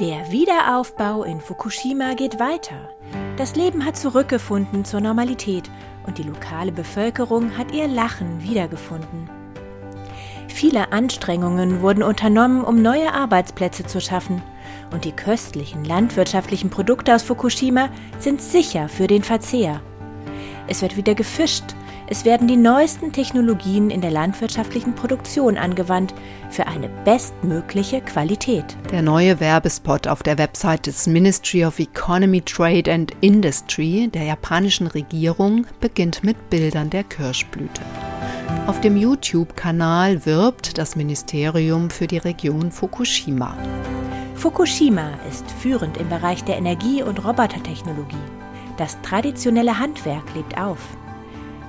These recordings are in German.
Der Wiederaufbau in Fukushima geht weiter. Das Leben hat zurückgefunden zur Normalität und die lokale Bevölkerung hat ihr Lachen wiedergefunden. Viele Anstrengungen wurden unternommen, um neue Arbeitsplätze zu schaffen. Und die köstlichen landwirtschaftlichen Produkte aus Fukushima sind sicher für den Verzehr. Es wird wieder gefischt, es werden die neuesten Technologien in der landwirtschaftlichen Produktion angewandt für eine bestmögliche Qualität. Der neue Werbespot auf der Website des Ministry of Economy, Trade and Industry der japanischen Regierung beginnt mit Bildern der Kirschblüte. Auf dem YouTube-Kanal wirbt das Ministerium für die Region Fukushima. Fukushima ist führend im Bereich der Energie- und Robotertechnologie. Das traditionelle Handwerk lebt auf.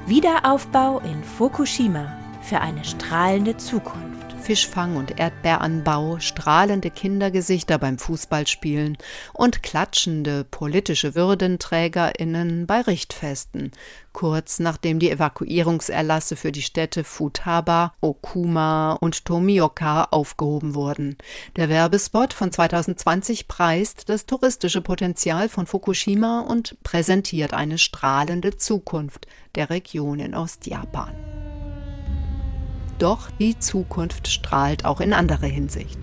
Wiederaufbau in Fukushima für eine strahlende Zukunft. Fischfang und Erdbeeranbau, strahlende Kindergesichter beim Fußballspielen und klatschende politische Würdenträgerinnen bei Richtfesten, kurz nachdem die Evakuierungserlasse für die Städte Futaba, Okuma und Tomioka aufgehoben wurden. Der Werbespot von 2020 preist das touristische Potenzial von Fukushima und präsentiert eine strahlende Zukunft der Region in Ostjapan. Doch die Zukunft strahlt auch in anderer Hinsicht.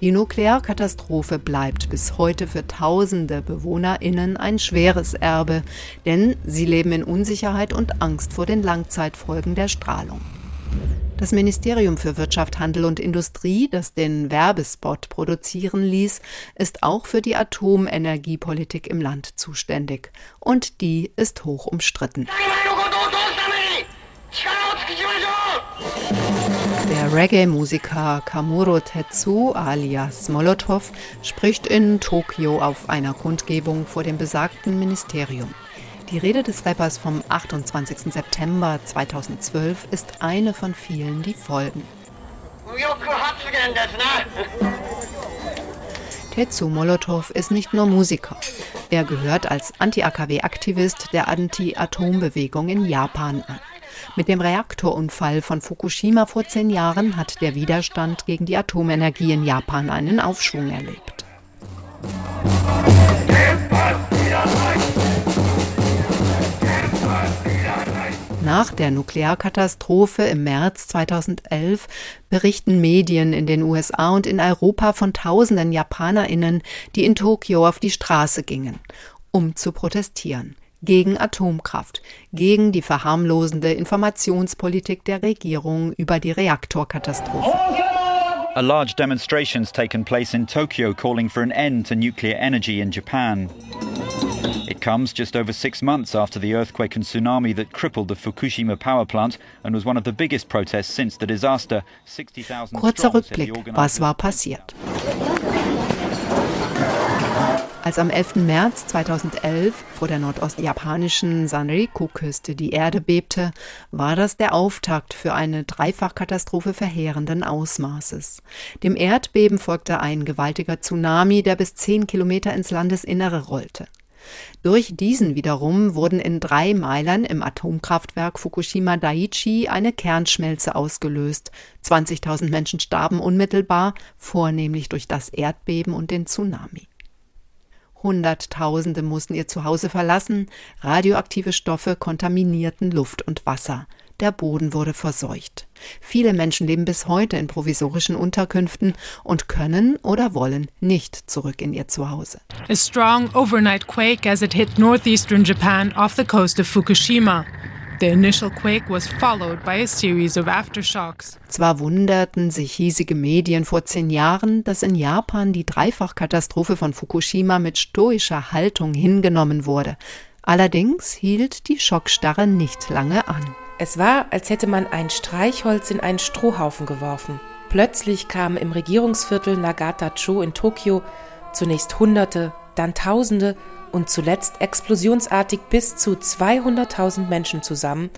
Die Nuklearkatastrophe bleibt bis heute für tausende Bewohnerinnen ein schweres Erbe, denn sie leben in Unsicherheit und Angst vor den Langzeitfolgen der Strahlung. Das Ministerium für Wirtschaft, Handel und Industrie, das den Werbespot produzieren ließ, ist auch für die Atomenergiepolitik im Land zuständig. Und die ist hoch umstritten. Der Reggae-Musiker Kamuro Tetsu alias Molotov spricht in Tokio auf einer Kundgebung vor dem besagten Ministerium. Die Rede des Rappers vom 28. September 2012 ist eine von vielen, die folgen. Tetsu Molotov ist nicht nur Musiker. Er gehört als Anti-AKW-Aktivist der Anti-Atom-Bewegung in Japan an. Mit dem Reaktorunfall von Fukushima vor zehn Jahren hat der Widerstand gegen die Atomenergie in Japan einen Aufschwung erlebt. Nach der Nuklearkatastrophe im März 2011 berichten Medien in den USA und in Europa von tausenden Japanerinnen, die in Tokio auf die Straße gingen, um zu protestieren gegen Atomkraft, gegen die verharmlosende Informationspolitik der Regierung über die Reaktorkatastrophe. A large demonstration's taken place in Tokyo calling for an end to nuclear energy in Japan. It comes just over six months after the earthquake and tsunami that crippled the Fukushima power plant and was one of the biggest protests since the disaster. Kurzer Rückblick, was war passiert? Als am 11. März 2011 vor der nordostjapanischen Sanriku-Küste die Erde bebte, war das der Auftakt für eine Dreifachkatastrophe verheerenden Ausmaßes. Dem Erdbeben folgte ein gewaltiger Tsunami, der bis zehn Kilometer ins Landesinnere rollte. Durch diesen wiederum wurden in drei Meilern im Atomkraftwerk Fukushima Daiichi eine Kernschmelze ausgelöst. 20.000 Menschen starben unmittelbar, vornehmlich durch das Erdbeben und den Tsunami. Hunderttausende mussten ihr Zuhause verlassen, radioaktive Stoffe kontaminierten Luft und Wasser. Der Boden wurde verseucht. Viele Menschen leben bis heute in provisorischen Unterkünften und können oder wollen nicht zurück in ihr Zuhause. A strong overnight quake as it hit northeastern Japan off the coast of Fukushima. The initial quake was followed by a series of aftershocks. Zwar wunderten sich hiesige Medien vor zehn Jahren, dass in Japan die Dreifachkatastrophe von Fukushima mit stoischer Haltung hingenommen wurde. Allerdings hielt die Schockstarre nicht lange an. Es war, als hätte man ein Streichholz in einen Strohhaufen geworfen. Plötzlich kamen im Regierungsviertel Nagata-cho in Tokio zunächst Hunderte, dann Tausende und zuletzt explosionsartig bis zu 200.000 Menschen zusammen,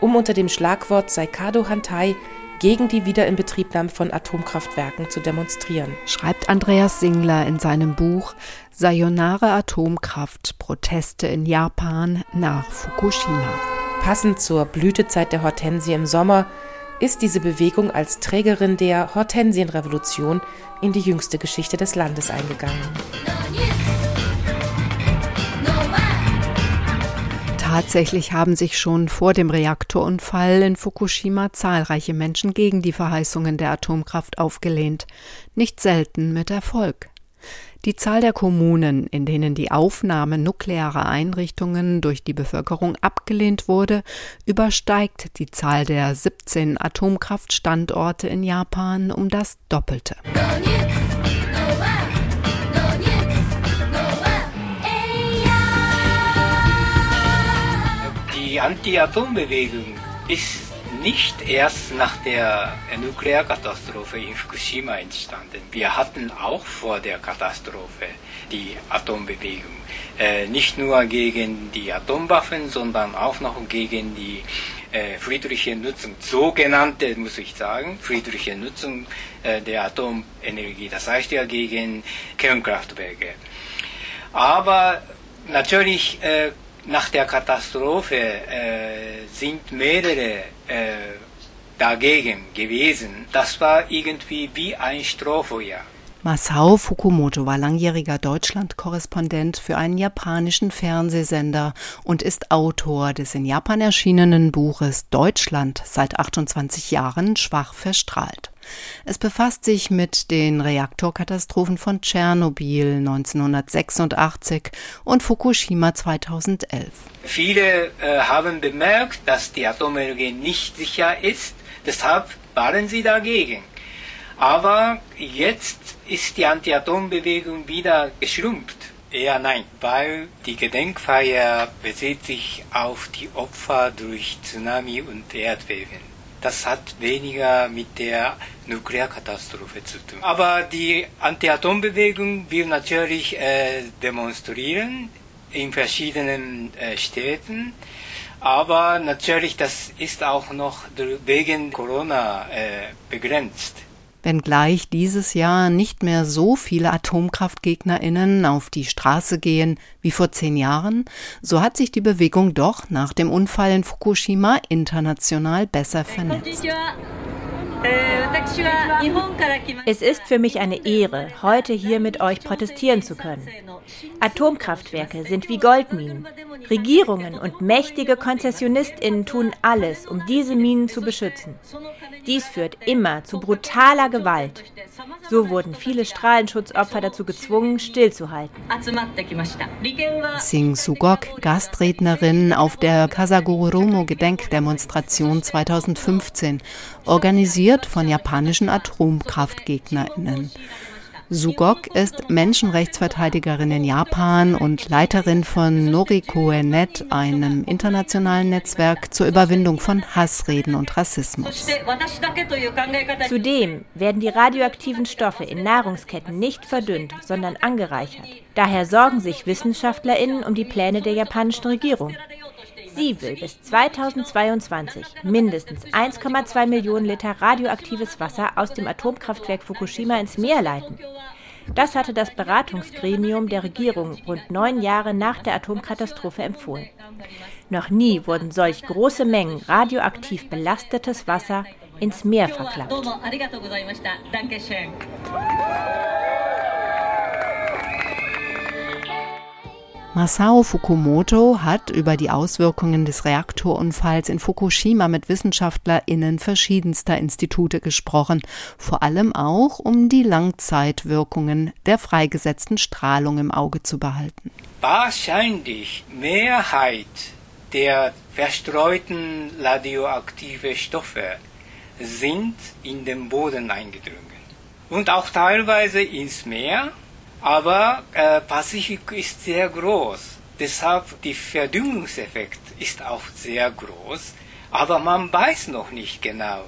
um unter dem Schlagwort Saikado Hantai gegen die Wiederinbetriebnahme von Atomkraftwerken zu demonstrieren. Schreibt Andreas Singler in seinem Buch Sayonara Atomkraft Proteste in Japan nach Fukushima. Passend zur Blütezeit der Hortensie im Sommer ist diese Bewegung als Trägerin der Hortensienrevolution in die jüngste Geschichte des Landes eingegangen. Tatsächlich haben sich schon vor dem Reaktorunfall in Fukushima zahlreiche Menschen gegen die Verheißungen der Atomkraft aufgelehnt, nicht selten mit Erfolg. Die Zahl der Kommunen, in denen die Aufnahme nuklearer Einrichtungen durch die Bevölkerung abgelehnt wurde, übersteigt die Zahl der 17 Atomkraftstandorte in Japan um das Doppelte. Die Anti-Atom-Bewegung ist nicht erst nach der Nuklearkatastrophe in Fukushima entstanden. Wir hatten auch vor der Katastrophe die Atombewegung. Äh, nicht nur gegen die Atomwaffen, sondern auch noch gegen die äh, friedliche Nutzung, sogenannte, muss ich sagen, friedliche Nutzung äh, der Atomenergie. Das heißt ja gegen Kernkraftwerke. Aber natürlich äh, nach der Katastrophe äh, sind mehrere äh, dagegen gewesen. Das war irgendwie wie ein Strohfeuer. Masao Fukumoto war langjähriger Deutschland-Korrespondent für einen japanischen Fernsehsender und ist Autor des in Japan erschienenen Buches Deutschland seit 28 Jahren schwach verstrahlt. Es befasst sich mit den Reaktorkatastrophen von Tschernobyl 1986 und Fukushima 2011. Viele äh, haben bemerkt, dass die Atomenergie nicht sicher ist, deshalb waren sie dagegen. Aber jetzt ist die Anti-Atom-Bewegung wieder geschrumpft. Eher nein, weil die Gedenkfeier bezieht sich auf die Opfer durch Tsunami und Erdbeben. Das hat weniger mit der Nuklearkatastrophe zu tun. Aber die Anti-Atom-Bewegung will natürlich äh, demonstrieren in verschiedenen äh, Städten. Aber natürlich, das ist auch noch wegen Corona äh, begrenzt. Wenngleich dieses Jahr nicht mehr so viele Atomkraftgegnerinnen auf die Straße gehen wie vor zehn Jahren, so hat sich die Bewegung doch nach dem Unfall in Fukushima international besser vernetzt. Es ist für mich eine Ehre, heute hier mit euch protestieren zu können. Atomkraftwerke sind wie Goldminen. Regierungen und mächtige Konzessionistinnen tun alles, um diese Minen zu beschützen. Dies führt immer zu brutaler Gewalt. So wurden viele Strahlenschutzopfer dazu gezwungen, stillzuhalten. Sing Sugok, Gastrednerin auf der Kasagoromo Gedenkdemonstration 2015, organisiert von japanischen Atomkraftgegnerinnen. Sugok ist Menschenrechtsverteidigerin in Japan und Leiterin von Norikoe.net, einem internationalen Netzwerk zur Überwindung von Hassreden und Rassismus. Zudem werden die radioaktiven Stoffe in Nahrungsketten nicht verdünnt, sondern angereichert. Daher sorgen sich Wissenschaftlerinnen um die Pläne der japanischen Regierung. Sie will bis 2022 mindestens 1,2 Millionen Liter radioaktives Wasser aus dem Atomkraftwerk Fukushima ins Meer leiten. Das hatte das Beratungsgremium der Regierung rund neun Jahre nach der Atomkatastrophe empfohlen. Noch nie wurden solch große Mengen radioaktiv belastetes Wasser ins Meer verklappt. Masao Fukumoto hat über die Auswirkungen des Reaktorunfalls in Fukushima mit WissenschaftlerInnen verschiedenster Institute gesprochen, vor allem auch, um die Langzeitwirkungen der freigesetzten Strahlung im Auge zu behalten. Wahrscheinlich Mehrheit der verstreuten radioaktiven Stoffe sind in den Boden eingedrungen und auch teilweise ins Meer aber äh, Pazifik ist sehr groß. Deshalb der Verdünnungseffekt ist auch sehr groß. Aber man weiß noch nicht genau.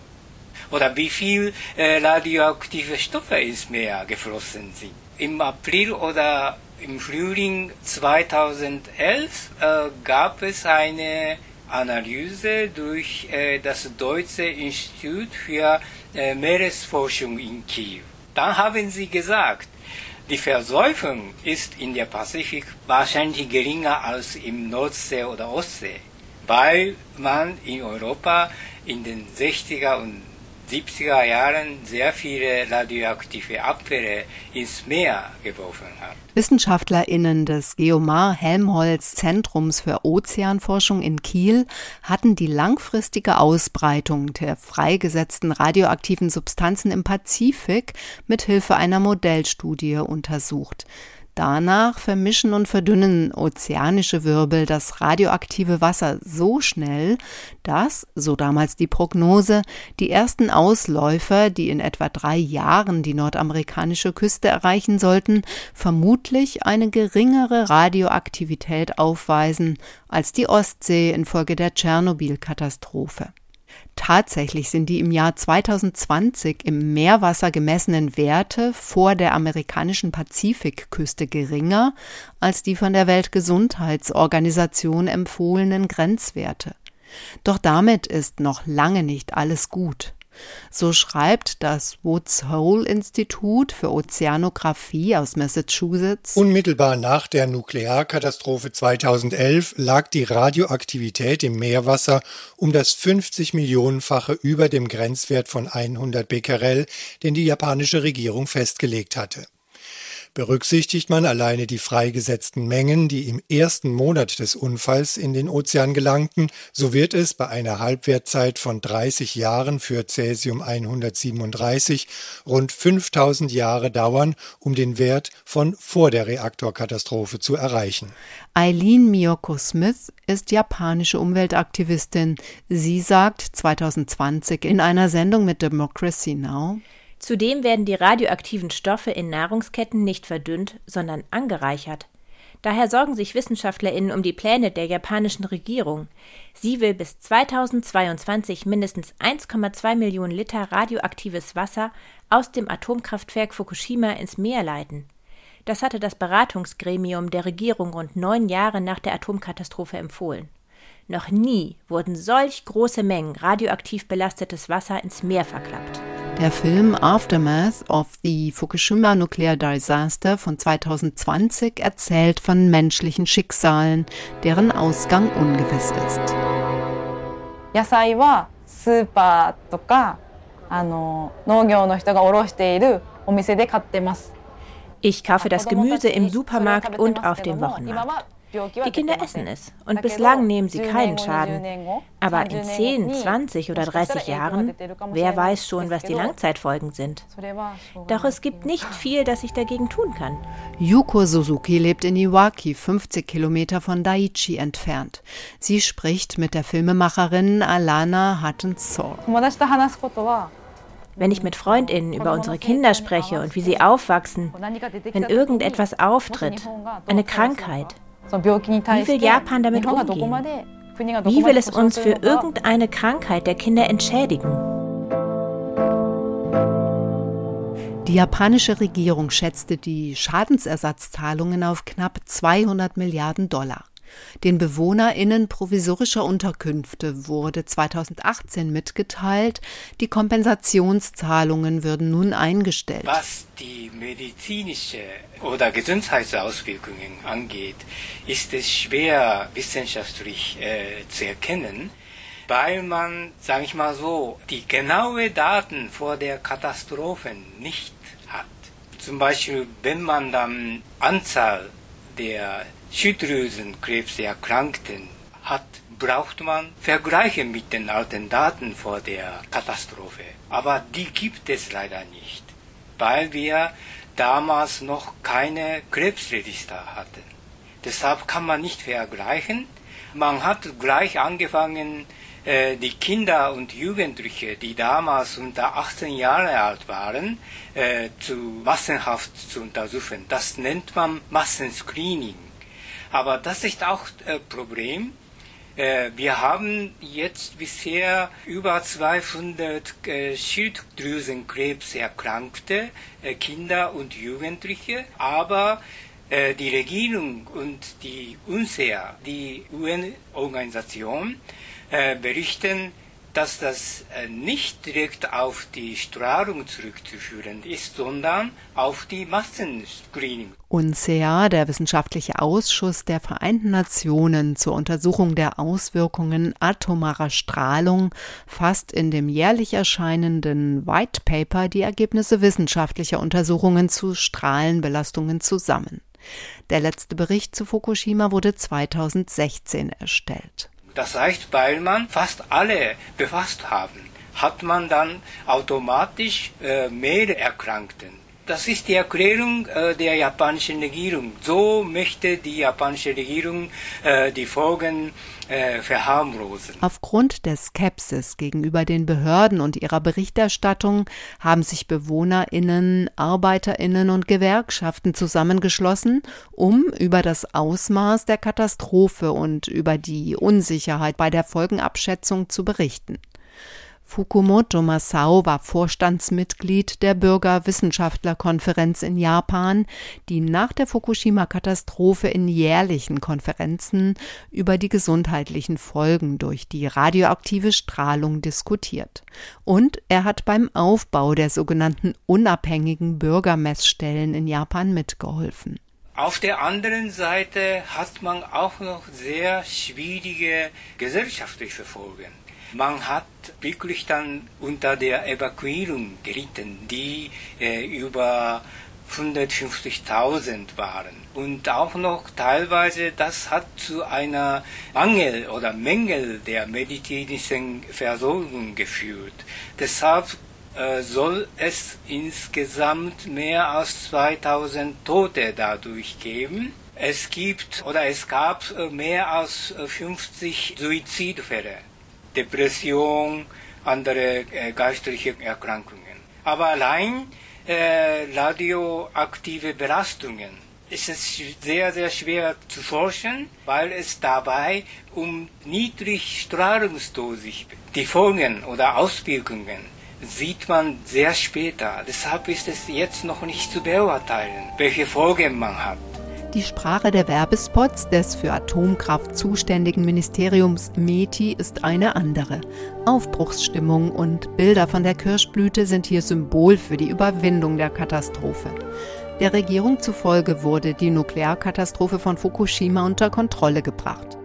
Oder wie viel äh, radioaktive Stoffe ins Meer geflossen sind. Im April oder im Frühling 2011 äh, gab es eine Analyse durch äh, das Deutsche Institut für äh, Meeresforschung in Kiew. Dann haben sie gesagt, die Versäufung ist in der Pazifik wahrscheinlich geringer als im Nordsee oder Ostsee, weil man in Europa in den 60er und 70er Jahren sehr viele radioaktive Abfälle ins Meer geworfen hat. WissenschaftlerInnen des Geomar-Helmholtz-Zentrums für Ozeanforschung in Kiel hatten die langfristige Ausbreitung der freigesetzten radioaktiven Substanzen im Pazifik mit Hilfe einer Modellstudie untersucht. Danach vermischen und verdünnen ozeanische Wirbel das radioaktive Wasser so schnell, dass, so damals die Prognose, die ersten Ausläufer, die in etwa drei Jahren die nordamerikanische Küste erreichen sollten, vermutlich eine geringere Radioaktivität aufweisen als die Ostsee infolge der Tschernobyl-Katastrophe. Tatsächlich sind die im Jahr 2020 im Meerwasser gemessenen Werte vor der amerikanischen Pazifikküste geringer als die von der Weltgesundheitsorganisation empfohlenen Grenzwerte. Doch damit ist noch lange nicht alles gut. So schreibt das Woods Hole Institut für Ozeanographie aus Massachusetts. Unmittelbar nach der Nuklearkatastrophe 2011 lag die Radioaktivität im Meerwasser um das 50 Millionenfache über dem Grenzwert von 100 Becquerel, den die japanische Regierung festgelegt hatte. Berücksichtigt man alleine die freigesetzten Mengen, die im ersten Monat des Unfalls in den Ozean gelangten, so wird es bei einer Halbwertzeit von 30 Jahren für Cäsium 137 rund 5000 Jahre dauern, um den Wert von vor der Reaktorkatastrophe zu erreichen. Eileen Miyoko Smith ist japanische Umweltaktivistin. Sie sagt 2020 in einer Sendung mit Democracy Now! Zudem werden die radioaktiven Stoffe in Nahrungsketten nicht verdünnt, sondern angereichert. Daher sorgen sich WissenschaftlerInnen um die Pläne der japanischen Regierung. Sie will bis 2022 mindestens 1,2 Millionen Liter radioaktives Wasser aus dem Atomkraftwerk Fukushima ins Meer leiten. Das hatte das Beratungsgremium der Regierung rund neun Jahre nach der Atomkatastrophe empfohlen. Noch nie wurden solch große Mengen radioaktiv belastetes Wasser ins Meer verklappt. Der Film Aftermath of the Fukushima Nuclear Disaster von 2020 erzählt von menschlichen Schicksalen, deren Ausgang ungewiss ist. 野菜はスーパーとかあの農業の人が卸しているお店で買ってます。Ich kaufe das Gemüse im Supermarkt und auf dem Wochenmarkt. Die Kinder essen es und bislang nehmen sie keinen Schaden. Aber in 10, 20 oder 30 Jahren, wer weiß schon, was die Langzeitfolgen sind. Doch es gibt nicht viel, das ich dagegen tun kann. Yuko Suzuki lebt in Iwaki, 50 Kilometer von Daiichi entfernt. Sie spricht mit der Filmemacherin Alana Hutton-Sor. Wenn ich mit Freundinnen über unsere Kinder spreche und wie sie aufwachsen, wenn irgendetwas auftritt, eine Krankheit, wie will Japan damit umgehen? Wie will es uns für irgendeine Krankheit der Kinder entschädigen? Die japanische Regierung schätzte die Schadensersatzzahlungen auf knapp 200 Milliarden Dollar. Den BewohnerInnen provisorischer Unterkünfte wurde 2018 mitgeteilt, die Kompensationszahlungen würden nun eingestellt. Was die medizinische oder Gesundheitsauswirkungen angeht, ist es schwer wissenschaftlich äh, zu erkennen, weil man, sage ich mal so, die genaue Daten vor der Katastrophe nicht hat. Zum Beispiel, wenn man dann Anzahl der Schilddrüsenkrebserkrankten hat, braucht man Vergleiche mit den alten Daten vor der Katastrophe. Aber die gibt es leider nicht, weil wir damals noch keine Krebsregister hatten. Deshalb kann man nicht vergleichen. Man hat gleich angefangen, äh, die Kinder und Jugendliche, die damals unter 18 Jahre alt waren, äh, zu massenhaft zu untersuchen. Das nennt man Massenscreening. Aber das ist auch ein äh, Problem. Äh, wir haben jetzt bisher über 200 äh, Schilddrüsenkrebserkrankte Kinder und Jugendliche, aber die Regierung und die UNSEA, die UN-Organisation, berichten dass das äh, nicht direkt auf die Strahlung zurückzuführen ist, sondern auf die Massenscreening. UNCEA, der wissenschaftliche Ausschuss der Vereinten Nationen zur Untersuchung der Auswirkungen atomarer Strahlung, fasst in dem jährlich erscheinenden White Paper die Ergebnisse wissenschaftlicher Untersuchungen zu Strahlenbelastungen zusammen. Der letzte Bericht zu Fukushima wurde 2016 erstellt. Das heißt, weil man fast alle befasst haben, hat man dann automatisch äh, mehr Erkrankten. Das ist die Erklärung äh, der japanischen Regierung. So möchte die japanische Regierung äh, die Folgen äh, verharmlosen. Aufgrund der Skepsis gegenüber den Behörden und ihrer Berichterstattung haben sich BewohnerInnen, ArbeiterInnen und Gewerkschaften zusammengeschlossen, um über das Ausmaß der Katastrophe und über die Unsicherheit bei der Folgenabschätzung zu berichten. Fukumoto Masao war Vorstandsmitglied der Bürgerwissenschaftlerkonferenz in Japan, die nach der Fukushima-Katastrophe in jährlichen Konferenzen über die gesundheitlichen Folgen durch die radioaktive Strahlung diskutiert. Und er hat beim Aufbau der sogenannten unabhängigen Bürgermessstellen in Japan mitgeholfen. Auf der anderen Seite hat man auch noch sehr schwierige gesellschaftliche Folgen. Man hat wirklich dann unter der Evakuierung gelitten, die äh, über 150.000 waren. Und auch noch teilweise, das hat zu einer Mangel oder Mängel der medizinischen Versorgung geführt. Deshalb äh, soll es insgesamt mehr als 2000 Tote dadurch geben. Es gibt oder es gab äh, mehr als 50 Suizidfälle. Depression, andere äh, geistliche Erkrankungen. Aber allein äh, radioaktive Belastungen ist es sehr, sehr schwer zu forschen, weil es dabei um Niedrigstrahlungsdosis, die Folgen oder Auswirkungen sieht man sehr später. Deshalb ist es jetzt noch nicht zu beurteilen, welche Folgen man hat. Die Sprache der Werbespots des für Atomkraft zuständigen Ministeriums METI ist eine andere. Aufbruchsstimmung und Bilder von der Kirschblüte sind hier Symbol für die Überwindung der Katastrophe. Der Regierung zufolge wurde die Nuklearkatastrophe von Fukushima unter Kontrolle gebracht.